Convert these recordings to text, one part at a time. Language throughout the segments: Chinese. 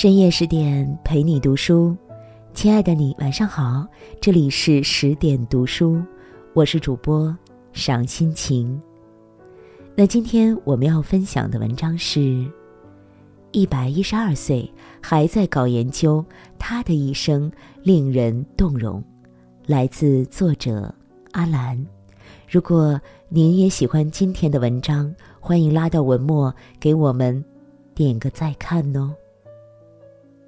深夜十点陪你读书，亲爱的你晚上好，这里是十点读书，我是主播赏心情。那今天我们要分享的文章是：一百一十二岁还在搞研究，他的一生令人动容。来自作者阿兰。如果您也喜欢今天的文章，欢迎拉到文末给我们点个再看哦。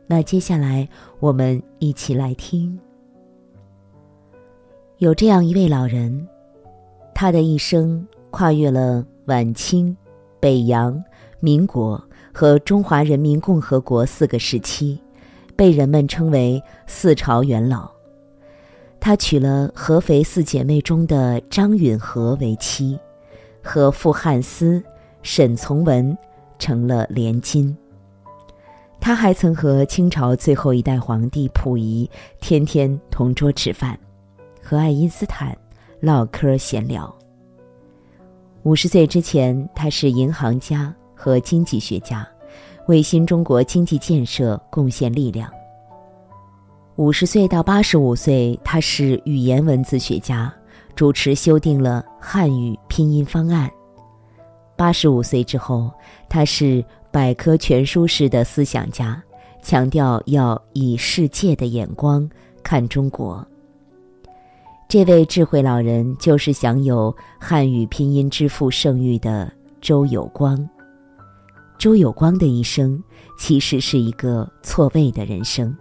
那接下来我们一起来听。有这样一位老人，他的一生跨越了晚清、北洋、民国和中华人民共和国四个时期，被人们称为“四朝元老”。他娶了合肥四姐妹中的张允和为妻，和傅汉思、沈从文成了连襟。他还曾和清朝最后一代皇帝溥仪天天同桌吃饭，和爱因斯坦唠嗑闲聊。五十岁之前，他是银行家和经济学家，为新中国经济建设贡献力量。五十岁到八十五岁，他是语言文字学家，主持修订了汉语拼音方案。八十五岁之后，他是百科全书式的思想家，强调要以世界的眼光看中国。这位智慧老人就是享有汉语拼音之父盛誉的周有光。周有光的一生其实是一个错位的人生。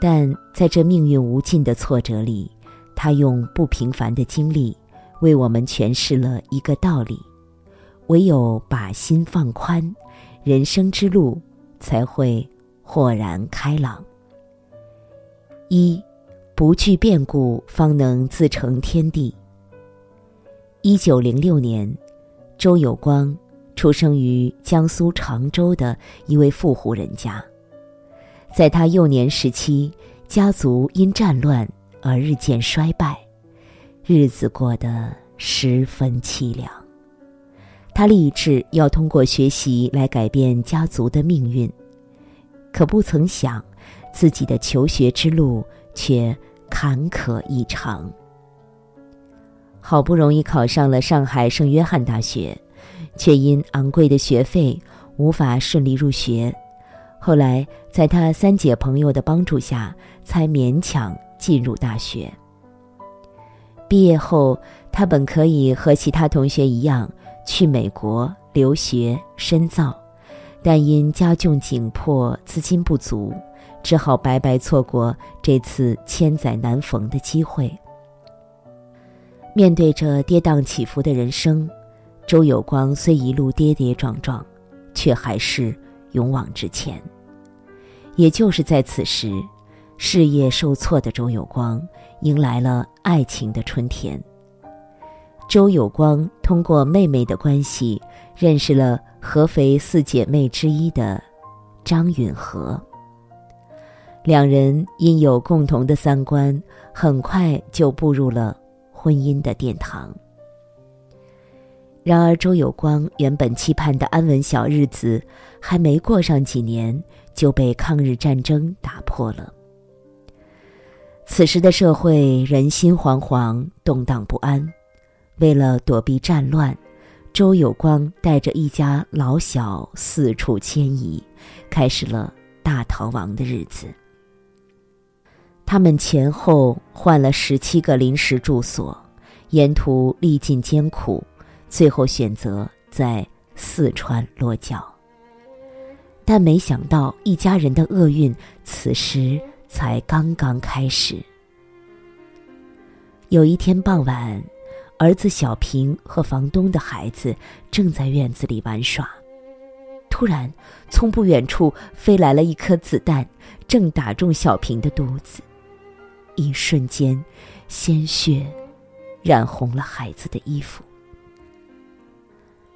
但在这命运无尽的挫折里，他用不平凡的经历，为我们诠释了一个道理：唯有把心放宽，人生之路才会豁然开朗。一，不惧变故，方能自成天地。一九零六年，周有光出生于江苏常州的一位富户人家。在他幼年时期，家族因战乱而日渐衰败，日子过得十分凄凉。他立志要通过学习来改变家族的命运，可不曾想，自己的求学之路却坎坷异常。好不容易考上了上海圣约翰大学，却因昂贵的学费无法顺利入学。后来，在他三姐朋友的帮助下，才勉强进入大学。毕业后，他本可以和其他同学一样去美国留学深造，但因家境紧迫、资金不足，只好白白错过这次千载难逢的机会。面对着跌宕起伏的人生，周有光虽一路跌跌撞撞，却还是。勇往直前。也就是在此时，事业受挫的周有光迎来了爱情的春天。周有光通过妹妹的关系认识了合肥四姐妹之一的张允和，两人因有共同的三观，很快就步入了婚姻的殿堂。然而，周有光原本期盼的安稳小日子，还没过上几年，就被抗日战争打破了。此时的社会人心惶惶，动荡不安。为了躲避战乱，周有光带着一家老小四处迁移，开始了大逃亡的日子。他们前后换了十七个临时住所，沿途历尽艰苦。最后选择在四川落脚，但没想到一家人的厄运此时才刚刚开始。有一天傍晚，儿子小平和房东的孩子正在院子里玩耍，突然从不远处飞来了一颗子弹，正打中小平的肚子，一瞬间，鲜血染红了孩子的衣服。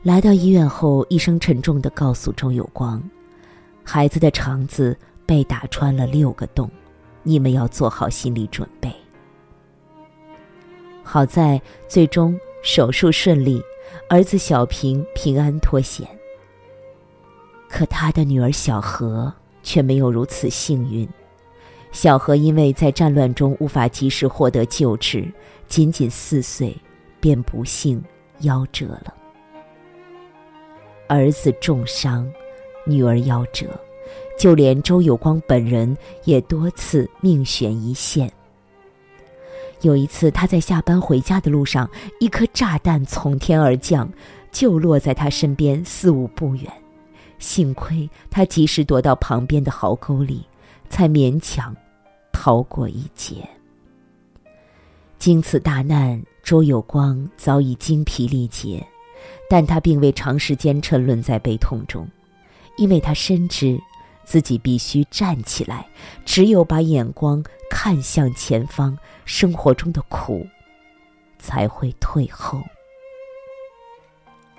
来到医院后，医生沉重的告诉周有光：“孩子的肠子被打穿了六个洞，你们要做好心理准备。”好在最终手术顺利，儿子小平平安脱险。可他的女儿小何却没有如此幸运。小何因为在战乱中无法及时获得救治，仅仅四岁，便不幸夭折了。儿子重伤，女儿夭折，就连周有光本人也多次命悬一线。有一次，他在下班回家的路上，一颗炸弹从天而降，就落在他身边四五步远。幸亏他及时躲到旁边的壕沟里，才勉强逃过一劫。经此大难，周有光早已精疲力竭，但他并未长时间沉沦在悲痛中，因为他深知自己必须站起来，只有把眼光。看向前方，生活中的苦才会退后。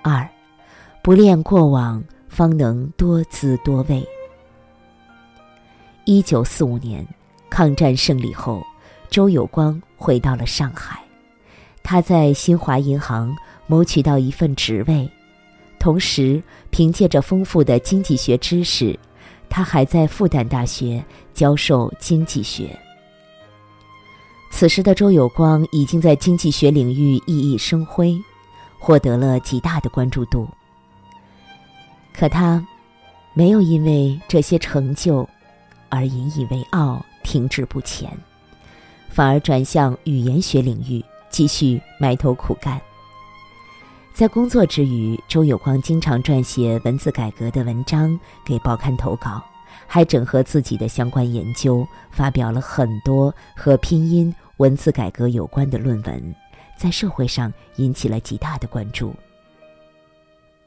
二，不恋过往，方能多姿多味。一九四五年，抗战胜利后，周有光回到了上海，他在新华银行谋取到一份职位，同时凭借着丰富的经济学知识，他还在复旦大学教授经济学。此时的周有光已经在经济学领域熠熠生辉，获得了极大的关注度。可他没有因为这些成就而引以为傲、停滞不前，反而转向语言学领域继续埋头苦干。在工作之余，周有光经常撰写文字改革的文章给报刊投稿。还整合自己的相关研究，发表了很多和拼音文字改革有关的论文，在社会上引起了极大的关注。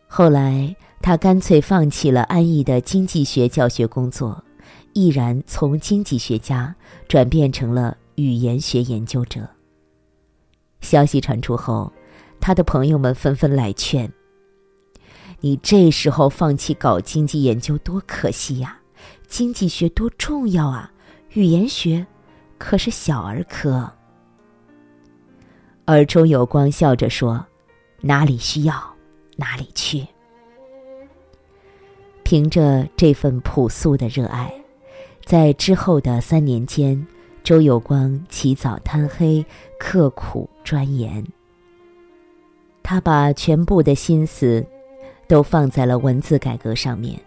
后来，他干脆放弃了安逸的经济学教学工作，毅然从经济学家转变成了语言学研究者。消息传出后，他的朋友们纷纷来劝：“你这时候放弃搞经济研究，多可惜呀！”经济学多重要啊！语言学可是小儿科。而周有光笑着说：“哪里需要，哪里去。”凭着这份朴素的热爱，在之后的三年间，周有光起早贪黑，刻苦钻研。他把全部的心思都放在了文字改革上面。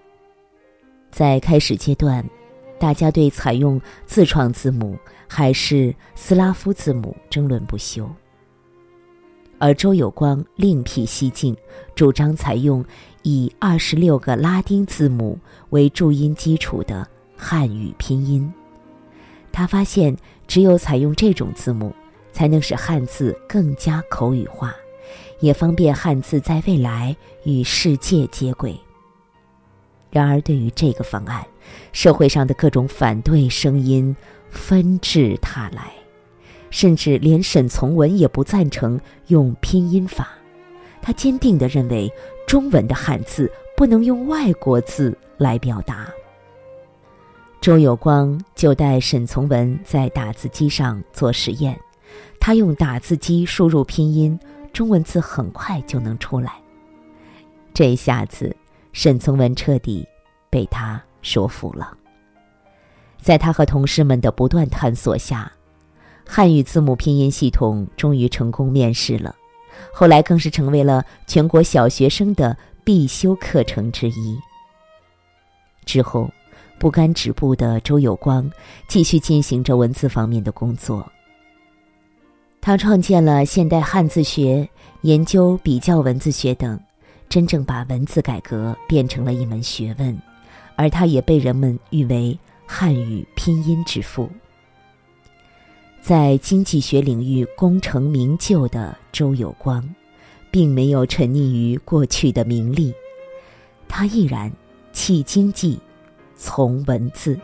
在开始阶段，大家对采用自创字母还是斯拉夫字母争论不休。而周有光另辟蹊径，主张采用以二十六个拉丁字母为注音基础的汉语拼音。他发现，只有采用这种字母，才能使汉字更加口语化，也方便汉字在未来与世界接轨。然而，对于这个方案，社会上的各种反对声音纷至沓来，甚至连沈从文也不赞成用拼音法。他坚定地认为，中文的汉字不能用外国字来表达。周有光就带沈从文在打字机上做实验，他用打字机输入拼音，中文字很快就能出来。这下子。沈从文彻底被他说服了。在他和同事们的不断探索下，汉语字母拼音系统终于成功面世了。后来更是成为了全国小学生的必修课程之一。之后，不甘止步的周有光继续进行着文字方面的工作。他创建了现代汉字学、研究比较文字学等。真正把文字改革变成了一门学问，而他也被人们誉为汉语拼音之父。在经济学领域功成名就的周有光，并没有沉溺于过去的名利，他毅然弃经济，从文字，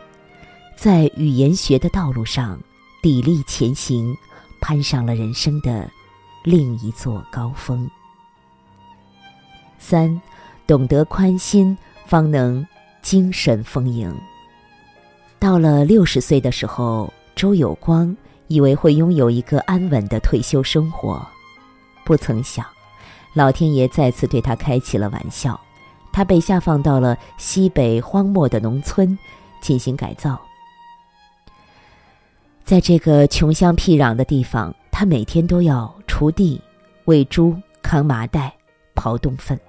在语言学的道路上砥砺前行，攀上了人生的另一座高峰。三，懂得宽心，方能精神丰盈。到了六十岁的时候，周有光以为会拥有一个安稳的退休生活，不曾想，老天爷再次对他开起了玩笑。他被下放到了西北荒漠的农村，进行改造。在这个穷乡僻壤的地方，他每天都要锄地、喂猪、扛麻袋、刨洞粪。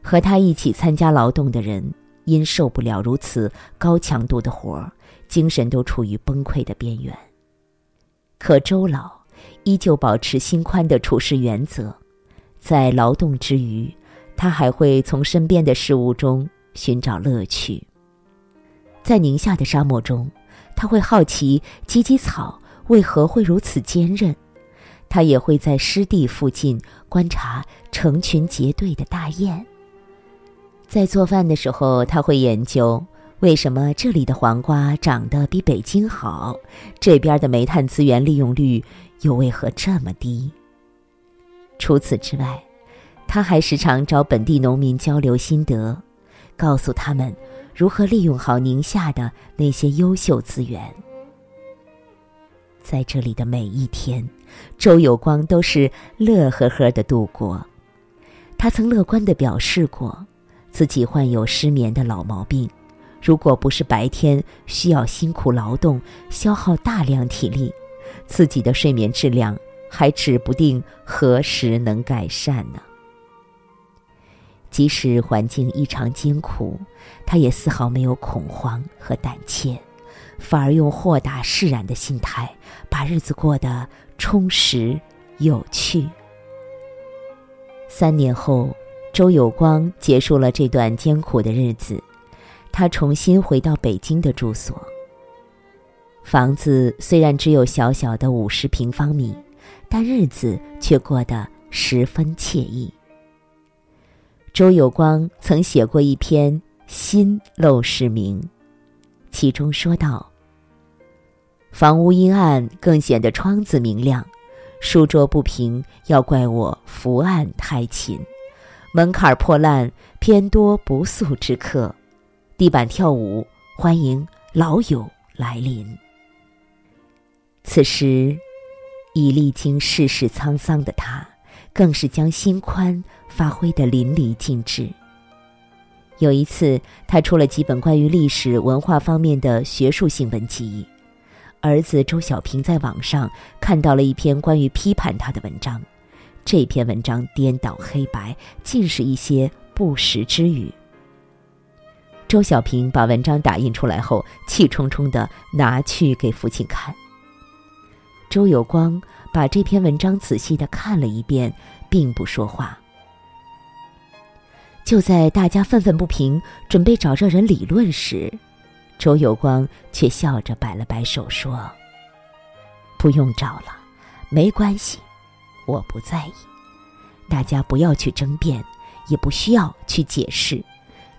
和他一起参加劳动的人，因受不了如此高强度的活儿，精神都处于崩溃的边缘。可周老依旧保持心宽的处事原则，在劳动之余，他还会从身边的事物中寻找乐趣。在宁夏的沙漠中，他会好奇芨芨草为何会如此坚韧；他也会在湿地附近观察成群结队的大雁。在做饭的时候，他会研究为什么这里的黄瓜长得比北京好，这边的煤炭资源利用率又为何这么低。除此之外，他还时常找本地农民交流心得，告诉他们如何利用好宁夏的那些优秀资源。在这里的每一天，周有光都是乐呵呵的度过。他曾乐观的表示过。自己患有失眠的老毛病，如果不是白天需要辛苦劳动，消耗大量体力，自己的睡眠质量还指不定何时能改善呢。即使环境异常艰苦，他也丝毫没有恐慌和胆怯，反而用豁达释然的心态，把日子过得充实有趣。三年后。周有光结束了这段艰苦的日子，他重新回到北京的住所。房子虽然只有小小的五十平方米，但日子却过得十分惬意。周有光曾写过一篇《新陋室铭》，其中说道：“房屋阴暗，更显得窗子明亮；书桌不平，要怪我伏案太勤。”门槛破烂，偏多不速之客；地板跳舞，欢迎老友来临。此时，已历经世事沧桑的他，更是将心宽发挥得淋漓尽致。有一次，他出了几本关于历史文化方面的学术性文集，儿子周小平在网上看到了一篇关于批判他的文章。这篇文章颠倒黑白，尽是一些不实之语。周小平把文章打印出来后，气冲冲的拿去给父亲看。周有光把这篇文章仔细的看了一遍，并不说话。就在大家愤愤不平，准备找这人理论时，周有光却笑着摆了摆手说：“不用找了，没关系。”我不在意，大家不要去争辩，也不需要去解释，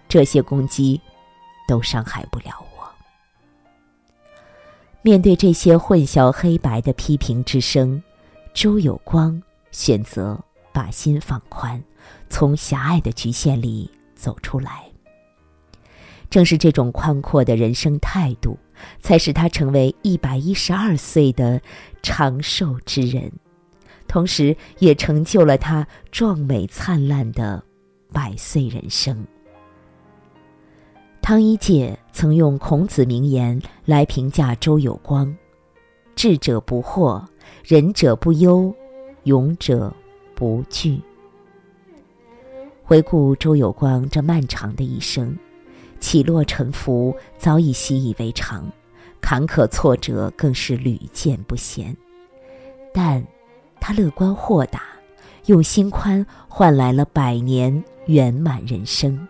这些攻击都伤害不了我。面对这些混淆黑白的批评之声，周有光选择把心放宽，从狭隘的局限里走出来。正是这种宽阔的人生态度，才使他成为一百一十二岁的长寿之人。同时，也成就了他壮美灿烂的百岁人生。汤一介曾用孔子名言来评价周有光：“智者不惑，仁者不忧，勇者不惧。”回顾周有光这漫长的一生，起落沉浮早已习以为常，坎坷挫折更是屡见不鲜，但。他乐观豁达，用心宽换来了百年圆满人生。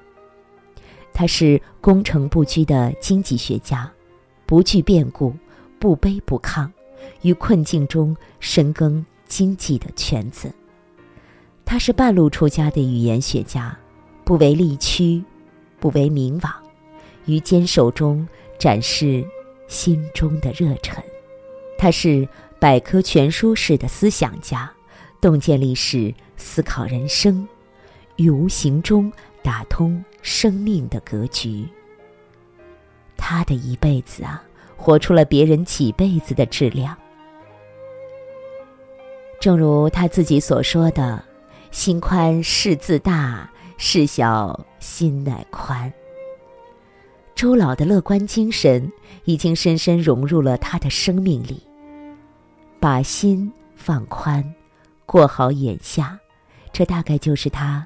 他是攻城不居的经济学家，不惧变故，不卑不亢，于困境中深耕经济的圈子。他是半路出家的语言学家，不为利趋，不为名望，于坚守中展示心中的热忱。他是。百科全书式的思想家，洞见历史，思考人生，于无形中打通生命的格局。他的一辈子啊，活出了别人几辈子的质量。正如他自己所说的：“心宽事自大，事小心乃宽。”周老的乐观精神已经深深融入了他的生命里。把心放宽，过好眼下，这大概就是他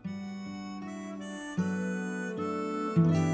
thank you.